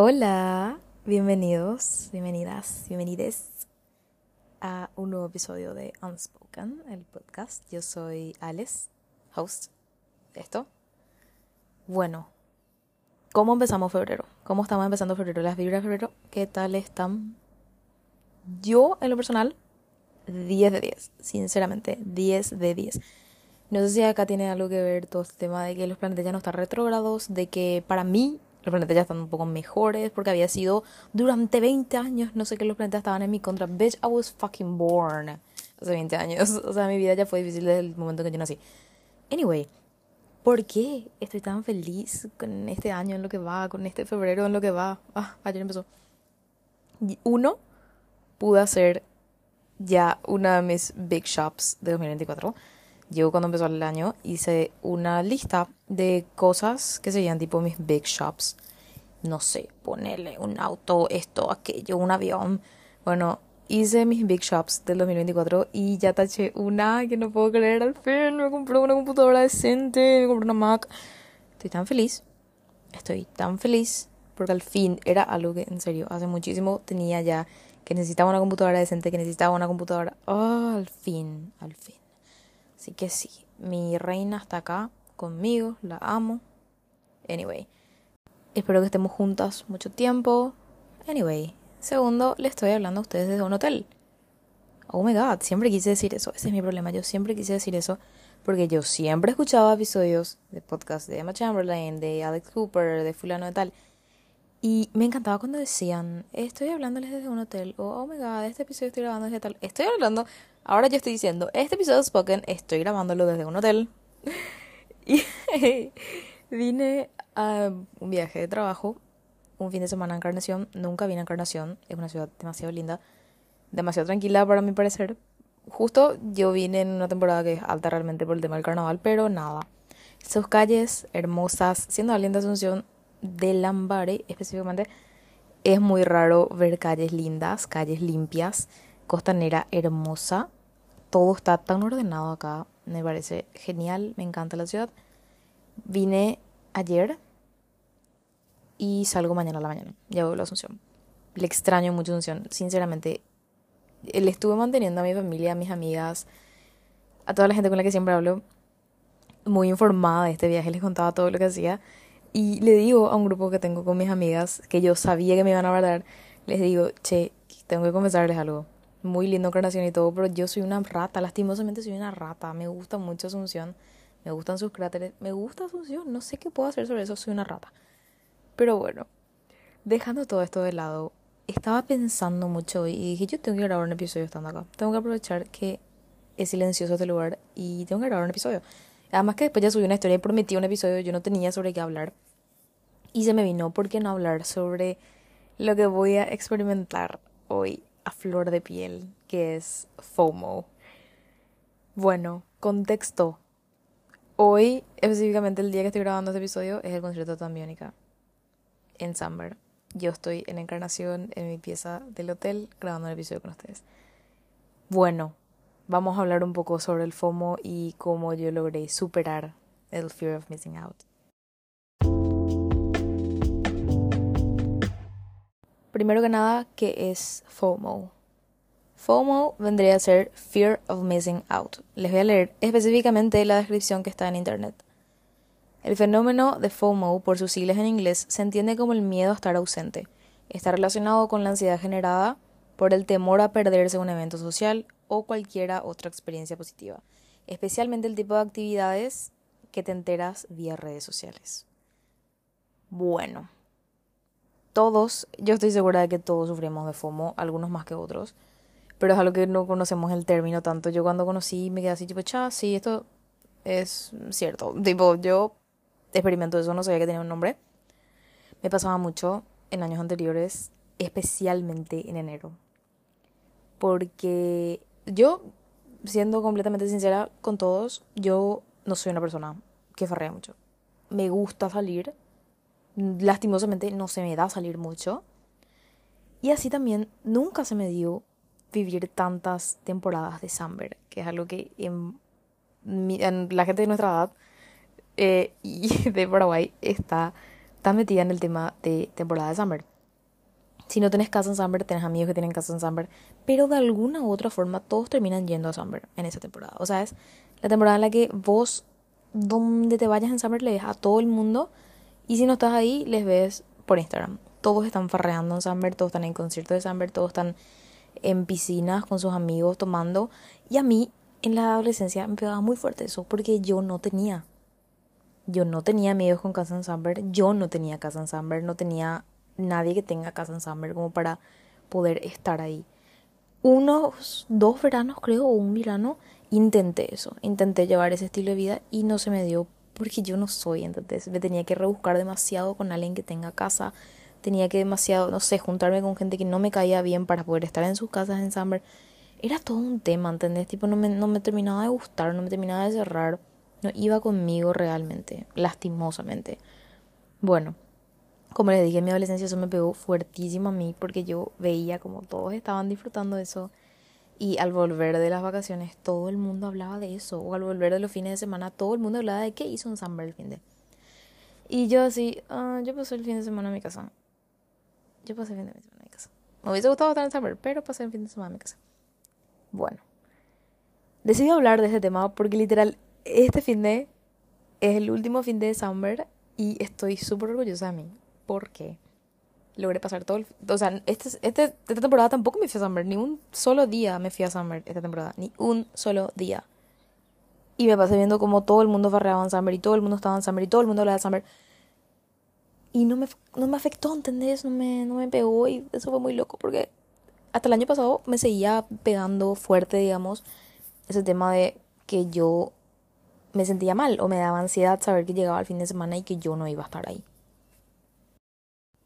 Hola, bienvenidos, bienvenidas, bienvenides a un nuevo episodio de Unspoken, el podcast. Yo soy Alex, host de esto. Bueno, ¿cómo empezamos febrero? ¿Cómo estamos empezando febrero? Las vibras de febrero, ¿qué tal están? Yo, en lo personal, 10 de 10, sinceramente, 10 de 10. No sé si acá tiene algo que ver todo este tema de que los planetas ya no están retrógrados, de que para mí los planetas ya están un poco mejores, porque había sido durante 20 años, no sé que los planetas estaban en mi contra. Bitch, I was fucking born hace 20 años. O sea, mi vida ya fue difícil desde el momento que yo nací. Anyway, ¿por qué estoy tan feliz con este año en lo que va, con este febrero en lo que va? Ah, ayer empezó. Uno, pude hacer ya una de mis big shops de 2024 yo cuando empezó el año hice una lista de cosas que serían tipo mis big shops. No sé, ponerle un auto, esto, aquello, un avión. Bueno, hice mis big shops del 2024 y ya taché una que no puedo creer. Al fin me compré una computadora decente, me compré una Mac. Estoy tan feliz. Estoy tan feliz porque al fin era algo que en serio hace muchísimo tenía ya que necesitaba una computadora decente, que necesitaba una computadora. Oh, al fin, al fin. Así que sí, mi reina está acá conmigo, la amo. Anyway, espero que estemos juntas mucho tiempo. Anyway, segundo, le estoy hablando a ustedes desde un hotel. Oh my god, siempre quise decir eso. Ese es mi problema. Yo siempre quise decir eso porque yo siempre escuchaba episodios de podcast de Emma Chamberlain, de Alex Cooper, de fulano de tal. Y me encantaba cuando decían, estoy hablándoles desde un hotel, o oh my god, este episodio estoy grabando desde tal. Estoy hablando, ahora yo estoy diciendo, este episodio de Spoken estoy grabándolo desde un hotel. y vine a un viaje de trabajo, un fin de semana a Encarnación. Nunca vine a Encarnación, es una ciudad demasiado linda, demasiado tranquila para mi parecer. Justo yo vine en una temporada que es alta realmente por el tema del carnaval, pero nada. Sus calles hermosas, siendo alguien de Asunción, de Lambare específicamente, es muy raro ver calles lindas, calles limpias, costanera hermosa. Todo está tan ordenado acá, me parece genial, me encanta la ciudad. Vine ayer y salgo mañana a la mañana. Ya voy a Asunción. Le extraño mucho Asunción, sinceramente. Le estuve manteniendo a mi familia, a mis amigas, a toda la gente con la que siempre hablo, muy informada de este viaje. Les contaba todo lo que hacía. Y le digo a un grupo que tengo con mis amigas, que yo sabía que me iban a guardar, les digo, che, tengo que confesarles algo. Muy lindo encarnación y todo, pero yo soy una rata, lastimosamente soy una rata. Me gusta mucho Asunción, me gustan sus cráteres, me gusta Asunción, no sé qué puedo hacer sobre eso, soy una rata. Pero bueno, dejando todo esto de lado, estaba pensando mucho y dije, yo tengo que grabar un episodio estando acá. Tengo que aprovechar que es silencioso este lugar y tengo que grabar un episodio. Además que después ya subí una historia y prometí un episodio, yo no tenía sobre qué hablar. Y se me vino, ¿por qué no hablar sobre lo que voy a experimentar hoy a flor de piel, que es FOMO? Bueno, contexto. Hoy, específicamente el día que estoy grabando este episodio, es el concierto de Tambiónica en Summer. Yo estoy en Encarnación, en mi pieza del hotel, grabando el episodio con ustedes. Bueno, vamos a hablar un poco sobre el FOMO y cómo yo logré superar el fear of missing out. Primero que nada, ¿qué es FOMO? FOMO vendría a ser Fear of Missing Out. Les voy a leer específicamente la descripción que está en Internet. El fenómeno de FOMO, por sus siglas en inglés, se entiende como el miedo a estar ausente. Está relacionado con la ansiedad generada por el temor a perderse un evento social o cualquiera otra experiencia positiva, especialmente el tipo de actividades que te enteras vía redes sociales. Bueno, todos, yo estoy segura de que todos sufrimos de FOMO, algunos más que otros, pero es algo que no conocemos el término tanto. Yo cuando conocí me quedé así tipo, cha, sí, esto es cierto. Tipo, yo experimento eso, no sabía que tenía un nombre. Me pasaba mucho en años anteriores, especialmente en enero. Porque yo, siendo completamente sincera con todos, yo no soy una persona que farrea mucho. Me gusta salir. Lastimosamente no se me da salir mucho. Y así también nunca se me dio vivir tantas temporadas de Summer, que es algo que en, la gente de nuestra edad eh, y de Paraguay está estás metida en el tema de temporada de Summer. Si no tenés casa en Summer, tenés amigos que tienen casa en Summer, pero de alguna u otra forma todos terminan yendo a Summer en esa temporada. O sea, es la temporada en la que vos, donde te vayas en Summer, le ves a todo el mundo y si no estás ahí, les ves por Instagram. Todos están farreando en Summer, todos están en conciertos de Summer, todos están en piscinas con sus amigos tomando. Y a mí, en la adolescencia, me pegaba muy fuerte eso porque yo no tenía. Yo no tenía amigos con casa en Summer, yo no tenía casa en Summer, no tenía nadie que tenga casa en Summer como para poder estar ahí. Unos dos veranos, creo, o un verano, intenté eso. Intenté llevar ese estilo de vida y no se me dio porque yo no soy, entonces me tenía que rebuscar demasiado con alguien que tenga casa. Tenía que demasiado, no sé, juntarme con gente que no me caía bien para poder estar en sus casas en Summer. Era todo un tema, ¿entendés? Tipo, no me, no me terminaba de gustar, no me terminaba de cerrar no iba conmigo realmente, lastimosamente. Bueno, como les dije, en mi adolescencia eso me pegó fuertísimo a mí porque yo veía como todos estaban disfrutando de eso y al volver de las vacaciones todo el mundo hablaba de eso o al volver de los fines de semana todo el mundo hablaba de qué hizo un summer el fin de y yo así, ah, yo pasé el fin de semana en mi casa. Yo pasé el fin de semana en mi casa. Me hubiese gustado estar en summer, pero pasé el fin de semana en mi casa. Bueno, decidí hablar de este tema porque literal este fin de es el último fin de Summer y estoy súper orgullosa de mí. Porque Logré pasar todo el... O sea, este, este, esta temporada tampoco me fui a Summer. Ni un solo día me fui a Summer esta temporada. Ni un solo día. Y me pasé viendo como todo el mundo farreaba en Summer y todo el mundo estaba en Summer y todo el mundo hablaba de Summer. Y no me, no me afectó, ¿entendés? No me, no me pegó y eso fue muy loco porque hasta el año pasado me seguía pegando fuerte, digamos, ese tema de que yo me sentía mal o me daba ansiedad saber que llegaba el fin de semana y que yo no iba a estar ahí.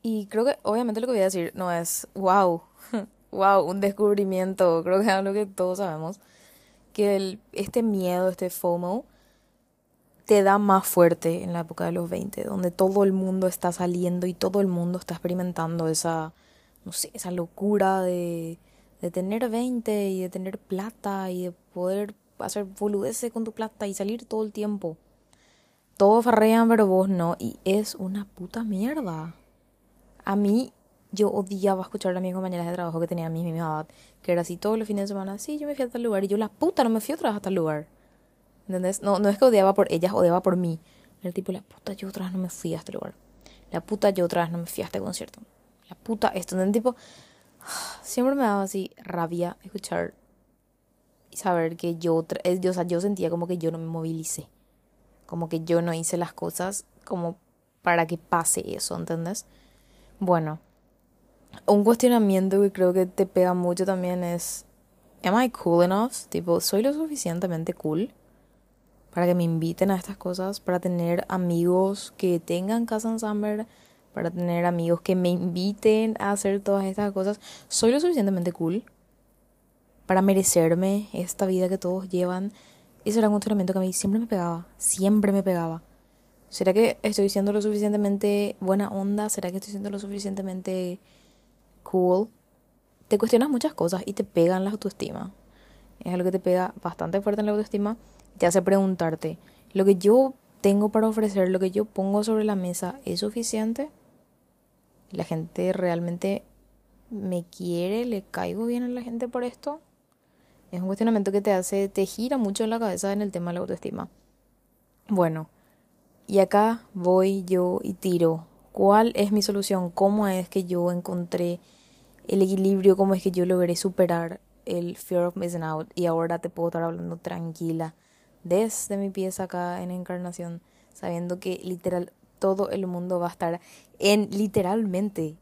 Y creo que obviamente lo que voy a decir no es, wow, wow, un descubrimiento, creo que es algo que todos sabemos, que el, este miedo, este FOMO, te da más fuerte en la época de los 20, donde todo el mundo está saliendo y todo el mundo está experimentando esa, no sé, esa locura de, de tener 20 y de tener plata y de poder hacer boludeces con tu plata y salir todo el tiempo. Todos farrean, pero vos no. Y es una puta mierda. A mí, yo odiaba escuchar a mis compañeras de trabajo que tenían mi misma edad. Que era así todos los fines de semana. Sí, yo me fui a tal lugar. Y yo, la puta, no me fui otra vez a tal lugar. ¿Entendés? No, no es que odiaba por ellas, odiaba por mí. El tipo, la puta, yo otra vez no me fui a este lugar. La puta, yo otra vez no me fui a este concierto. La puta, esto. ¿entendés? Tipo, siempre me daba así rabia escuchar y saber que yo, eh, yo, o sea, yo sentía como que yo no me movilicé, como que yo no hice las cosas como para que pase eso, ¿entendés? Bueno, un cuestionamiento que creo que te pega mucho también es, ¿am I cool enough? Tipo, ¿soy lo suficientemente cool para que me inviten a estas cosas? Para tener amigos que tengan casa en Summer, para tener amigos que me inviten a hacer todas estas cosas. ¿Soy lo suficientemente cool? para merecerme esta vida que todos llevan. Eso era un cuestionamiento que a mí siempre me pegaba, siempre me pegaba. ¿Será que estoy siendo lo suficientemente buena onda? ¿Será que estoy siendo lo suficientemente cool? Te cuestionas muchas cosas y te pegan la autoestima. Es algo que te pega bastante fuerte en la autoestima. Te hace preguntarte, ¿lo que yo tengo para ofrecer, lo que yo pongo sobre la mesa, es suficiente? ¿La gente realmente me quiere? ¿Le caigo bien a la gente por esto? Es un cuestionamiento que te hace, te gira mucho la cabeza en el tema de la autoestima. Bueno, y acá voy yo y tiro. ¿Cuál es mi solución? ¿Cómo es que yo encontré el equilibrio? ¿Cómo es que yo logré superar el fear of missing out? Y ahora te puedo estar hablando tranquila desde mi pieza acá en Encarnación, sabiendo que literal todo el mundo va a estar en literalmente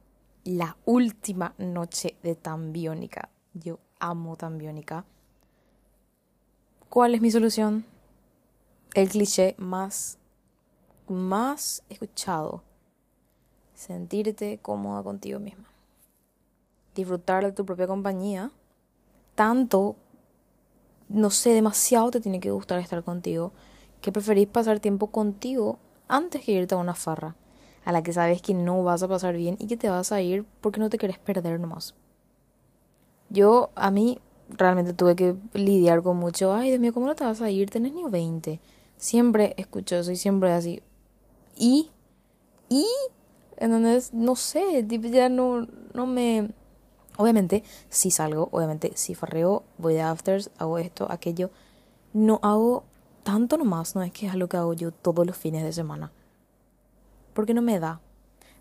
la última noche de Tambiónica. Yo amo Tambiónica. ¿Cuál es mi solución? El cliché más, más escuchado. Sentirte cómoda contigo misma. Disfrutar de tu propia compañía. Tanto, no sé, demasiado te tiene que gustar estar contigo, que preferís pasar tiempo contigo antes que irte a una farra, a la que sabes que no vas a pasar bien y que te vas a ir porque no te quieres perder nomás. Yo, a mí, realmente tuve que lidiar con mucho, ay Dios mío, ¿cómo no te vas a ir? Tenés ni 20. Siempre escucho eso y siempre así. Y, y Entonces, no sé, ya no, no me... Obviamente, si salgo, obviamente, si farreo, voy de afters, hago esto, aquello. No hago tanto nomás, no es que es algo que hago yo todos los fines de semana. Porque no me da.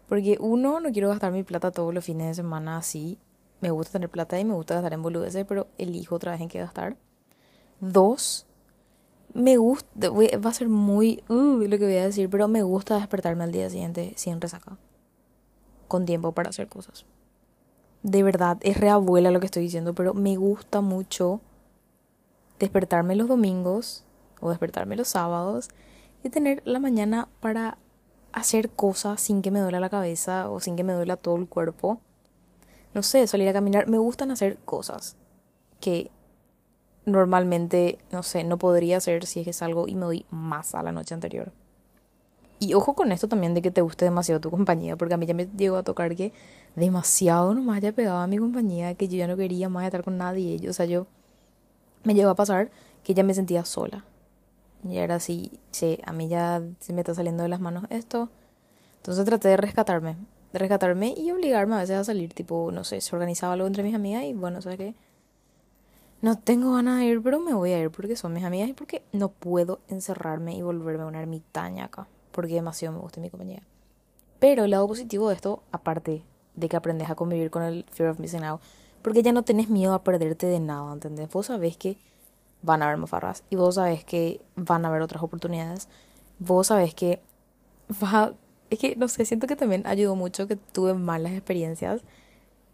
Porque uno, no quiero gastar mi plata todos los fines de semana así. Me gusta tener plata y me gusta gastar en boludeces, pero elijo otra vez en qué gastar. Dos, me gusta, va a ser muy uh, lo que voy a decir, pero me gusta despertarme al día siguiente sin resaca. Con tiempo para hacer cosas. De verdad, es reabuela lo que estoy diciendo, pero me gusta mucho despertarme los domingos o despertarme los sábados y tener la mañana para hacer cosas sin que me duela la cabeza o sin que me duela todo el cuerpo. No sé, salir a caminar. Me gustan hacer cosas que normalmente, no sé, no podría hacer si es que salgo y me doy más a la noche anterior. Y ojo con esto también de que te guste demasiado tu compañía, porque a mí ya me llegó a tocar que demasiado nomás ya pegaba a mi compañía, que yo ya no quería más estar con nadie. O sea, yo me llegó a pasar que ya me sentía sola. Y era así, che, a mí ya se me está saliendo de las manos esto. Entonces traté de rescatarme, de rescatarme y obligarme a veces a salir, tipo, no sé, se organizaba algo entre mis amigas y bueno, ¿sabes qué? No tengo ganas de ir, pero me voy a ir porque son mis amigas y porque no puedo encerrarme y volverme a una ermitaña acá, porque demasiado me gusta mi compañía. Pero el lado positivo de esto, aparte de que aprendes a convivir con el fear of missing out, porque ya no tenés miedo a perderte de nada, ¿entendés? Vos sabés que van a haber mofarras y vos sabés que van a haber otras oportunidades. Vos sabés que va es que no sé, siento que también ayudó mucho que tuve malas experiencias,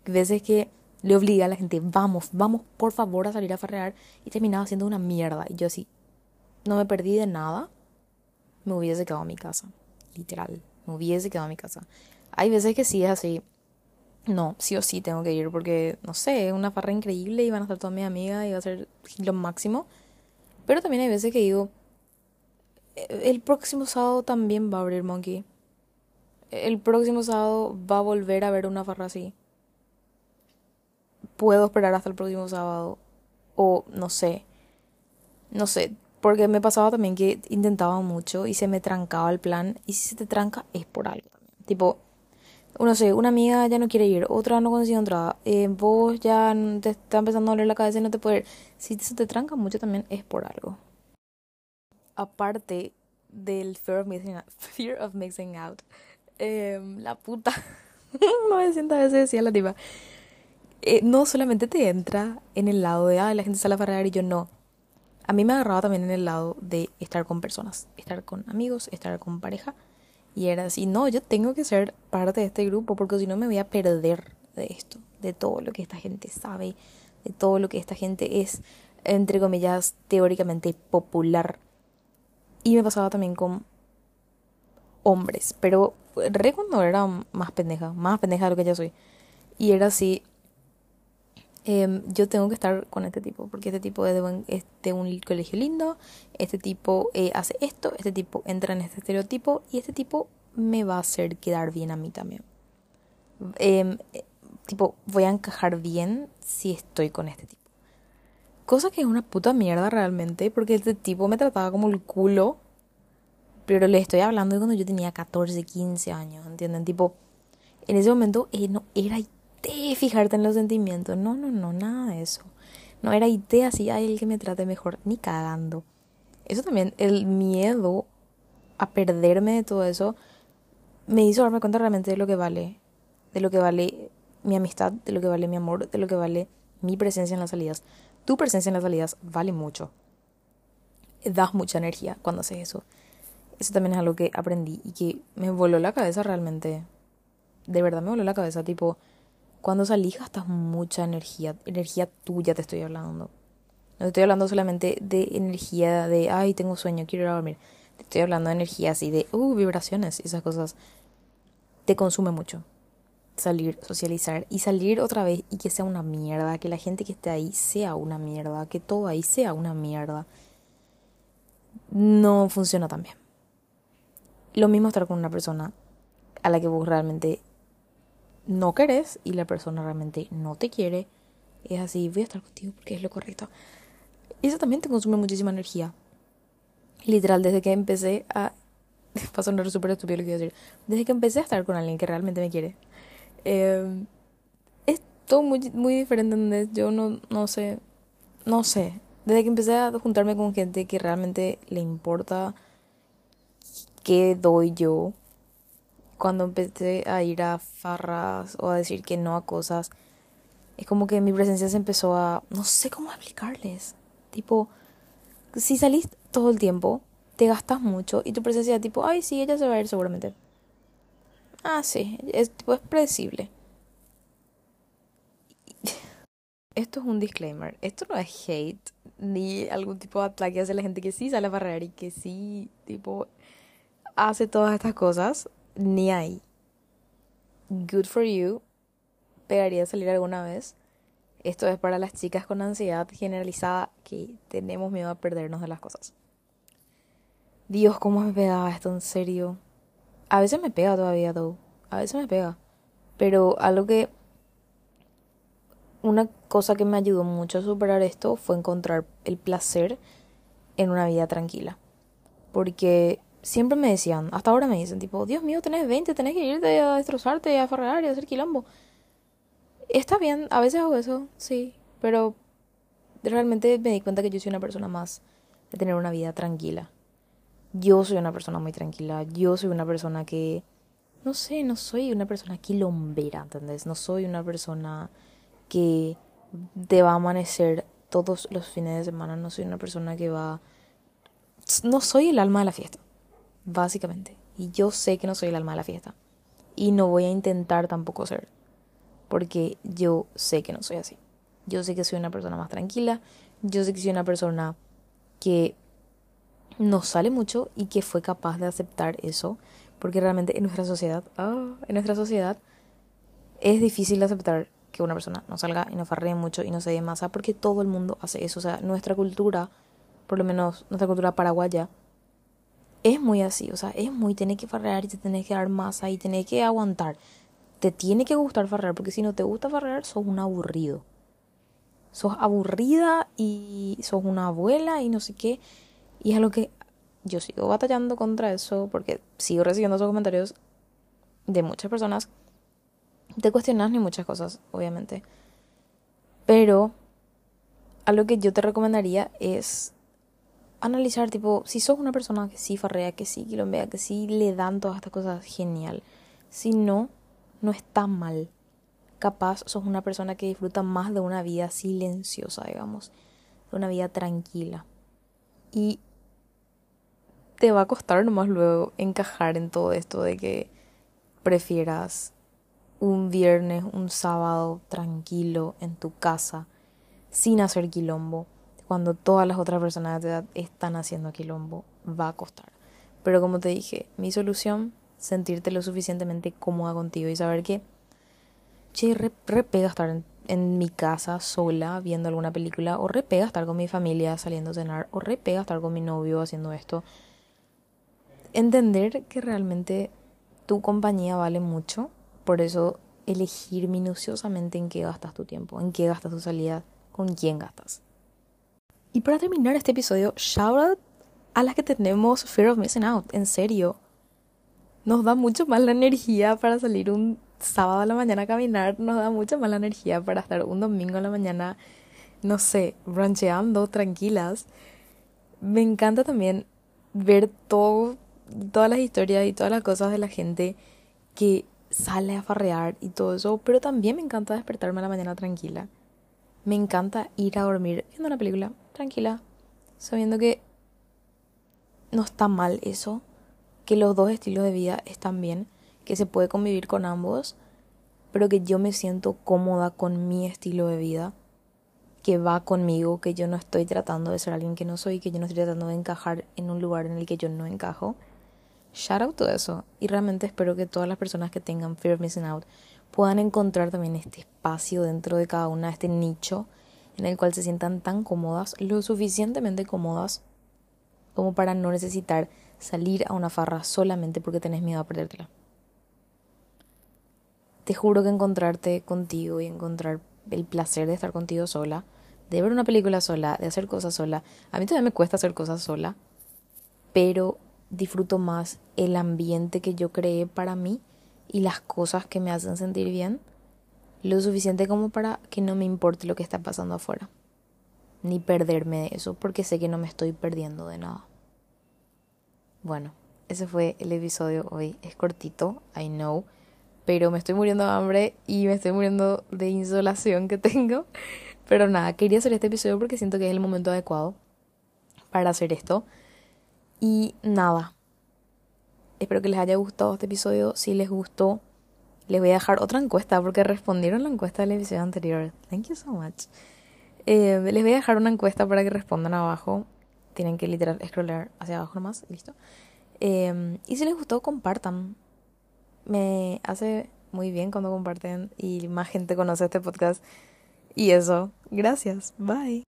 veces que le obliga a la gente, vamos, vamos por favor a salir a farrear y terminaba siendo una mierda. Y yo así, no me perdí de nada, me hubiese quedado a mi casa, literal, me hubiese quedado a mi casa. Hay veces que sí es así, no, sí o sí tengo que ir porque, no sé, una farra increíble y van a estar todas mis amigas y va a ser lo máximo. Pero también hay veces que digo, e-, el próximo sábado también va a abrir Monkey. El próximo sábado va a volver a ver una farra así. Puedo esperar hasta el próximo sábado. O no sé. No sé. Porque me pasaba también que intentaba mucho y se me trancaba el plan. Y si se te tranca es por algo Tipo, no sé, una amiga ya no quiere ir, otra no consigue entrada, eh, vos ya te está empezando a doler la cabeza y no te puede ir. Si se te tranca mucho también es por algo. Aparte del fear of mixing out, fear of mixing out em, la puta, no me siento a veces decía la tipa, eh, no solamente te entra en el lado de, ah, la gente sale a farrear y yo no. A mí me agarraba también en el lado de estar con personas, estar con amigos, estar con pareja y era así, no, yo tengo que ser parte de este grupo porque si no me voy a perder de esto, de todo lo que esta gente sabe, de todo lo que esta gente es, entre comillas, teóricamente popular. Y me pasaba también con hombres, pero re cuando era más pendeja, más pendeja de lo que ya soy. Y era así, Em, yo tengo que estar con este tipo, porque este tipo es de, un, de un colegio lindo, este tipo eh, hace esto, este tipo entra en este estereotipo y este tipo me va a hacer quedar bien a mí también. Em, eh, tipo, voy a encajar bien si estoy con este tipo. Cosa que es una puta mierda realmente, porque este tipo me trataba como el culo, pero le estoy hablando de cuando yo tenía 14, 15 años, ¿entienden? Tipo, en ese momento eh, no era fijarte en los sentimientos. No, no, no, nada de eso. No era IT así, hay el que me trate mejor, ni cagando. Eso también, el miedo a perderme de todo eso, me hizo darme cuenta realmente de lo que vale. De lo que vale mi amistad, de lo que vale mi amor, de lo que vale mi presencia en las salidas. Tu presencia en las salidas vale mucho. Das mucha energía cuando haces eso. Eso también es algo que aprendí y que me voló la cabeza realmente. De verdad me voló la cabeza, tipo, cuando salís gastas mucha energía, energía tuya te estoy hablando. No estoy hablando solamente de energía de, ay, tengo sueño, quiero ir a dormir. Te estoy hablando de energía así de, uh, vibraciones y esas cosas. Te consume mucho. Salir, socializar y salir otra vez y que sea una mierda, que la gente que esté ahí sea una mierda, que todo ahí sea una mierda. No funciona tan bien. Lo mismo estar con una persona a la que vos realmente no querés y la persona realmente no te quiere, es así, voy a estar contigo porque es lo correcto. Eso también te consume muchísima energía. Literal, desde que empecé a va a sonar súper estúpido lo que voy a decir, desde que empecé a estar con alguien que realmente me quiere, eh, es todo muy, muy diferente. Yo no, no sé, no sé, desde que empecé a juntarme con gente que realmente le importa qué doy yo, cuando empecé a ir a farras o a decir que no a cosas, es como que mi presencia se empezó a, no sé cómo explicarles, tipo, si salís todo el tiempo, te gastas mucho y tu presencia tipo, ay, sí, ella se va a ir seguramente. Ah, sí, es, tipo, es predecible. Esto es un disclaimer. Esto no es hate ni algún tipo de ataque hacia la gente que sí sale a barrer y que sí, tipo, hace todas estas cosas. Ni ahí. Good for you. Pegaría salir alguna vez. Esto es para las chicas con ansiedad generalizada que tenemos miedo a perdernos de las cosas. Dios, ¿cómo me pegaba esto en serio? A veces me pega todavía, todo. A veces me pega. Pero algo que una cosa que me ayudó mucho a superar esto fue encontrar el placer en una vida tranquila. Porque siempre me decían, hasta ahora me dicen, tipo, Dios mío, tenés 20, tenés que irte a destrozarte, a farrear y a hacer quilombo. Está bien, a veces hago eso, sí, pero realmente me di cuenta que yo soy una persona más de tener una vida tranquila. Yo soy una persona muy tranquila, yo soy una persona que, no sé, no soy una persona quilombera, ¿entendés? No soy una persona que te va a amanecer todos los fines de semana. No soy una persona que va... No soy el alma de la fiesta, básicamente. Y yo sé que no soy el alma de la fiesta. Y no voy a intentar tampoco ser. Porque yo sé que no soy así. Yo sé que soy una persona más tranquila. Yo sé que soy una persona que no sale mucho y que fue capaz de aceptar eso. Porque realmente en nuestra sociedad, ah, en nuestra sociedad es difícil aceptar que una persona no salga y no farree mucho y no se dé masa, porque todo el mundo hace eso. O sea, nuestra cultura, por lo menos nuestra cultura paraguaya, es muy así. O sea, es muy, tenés que farrear y te tenés que dar masa y tenés que aguantar. Te tiene que gustar farrear, porque si no te gusta farrear, sos un aburrido. Sos aburrida y sos una abuela y no sé qué. Y es algo que yo sigo batallando contra eso, porque sigo recibiendo esos comentarios de muchas personas te cuestionas ni muchas cosas, obviamente. Pero a lo que yo te recomendaría es analizar, tipo, si sos una persona que sí farrea, que sí quilombea, que sí le dan todas estas cosas, genial. Si no, no está mal. Capaz sos una persona que disfruta más de una vida silenciosa, digamos, de una vida tranquila. Y te va a costar nomás luego encajar en todo esto de que prefieras un viernes, un sábado tranquilo en tu casa, sin hacer quilombo, cuando todas las otras personas de edad están haciendo quilombo, va a costar. Pero como te dije, mi solución, sentirte lo suficientemente cómoda contigo y saber que, che, re, pega estar en, en, mi casa sola viendo alguna película, o re pega estar con mi familia saliendo a cenar, o re pega estar con mi novio haciendo esto. Entender que realmente tu compañía vale mucho por eso, elegir minuciosamente en qué gastas tu tiempo, en qué gastas tu salida, con quién gastas. Y para terminar este episodio, shout out a las que tenemos Fear of Missing Out, en serio. Nos da mucho más la energía para salir un sábado a la mañana a caminar, nos da mucho más la energía para estar un domingo a la mañana, no sé, rancheando tranquilas. Me encanta también ver todo, todas las historias y todas las cosas de la gente que sale a farrear y todo eso, pero también me encanta despertarme a la mañana tranquila. Me encanta ir a dormir viendo una película tranquila, sabiendo que no está mal eso, que los dos estilos de vida están bien, que se puede convivir con ambos, pero que yo me siento cómoda con mi estilo de vida, que va conmigo, que yo no estoy tratando de ser alguien que no soy, que yo no estoy tratando de encajar en un lugar en el que yo no encajo shout out todo eso. Y realmente espero que todas las personas que tengan Fear of Missing Out puedan encontrar también este espacio dentro de cada una, este nicho en el cual se sientan tan cómodas, lo suficientemente cómodas como para no necesitar salir a una farra solamente porque tenés miedo a perdértela. Te juro que encontrarte contigo y encontrar el placer de estar contigo sola, de ver una película sola, de hacer cosas sola, a mí todavía me cuesta hacer cosas sola, pero disfruto más el ambiente que yo creé para mí y las cosas que me hacen sentir bien, lo suficiente como para que no me importe lo que está pasando afuera, ni perderme de eso, porque sé que no me estoy perdiendo de nada. Bueno, ese fue el episodio hoy. Es cortito, I know, pero me estoy muriendo de hambre y me estoy muriendo de insolación que tengo. Pero nada, quería hacer este episodio porque siento que es el momento adecuado para hacer esto. Y nada, espero que les haya gustado este episodio. Si les gustó, les voy a dejar otra encuesta porque respondieron la encuesta del episodio anterior. Thank you so much. Eh, les voy a dejar una encuesta para que respondan abajo. Tienen que literal scrollar hacia abajo nomás, listo. Eh, y si les gustó, compartan. Me hace muy bien cuando comparten y más gente conoce este podcast. Y eso, gracias. Bye.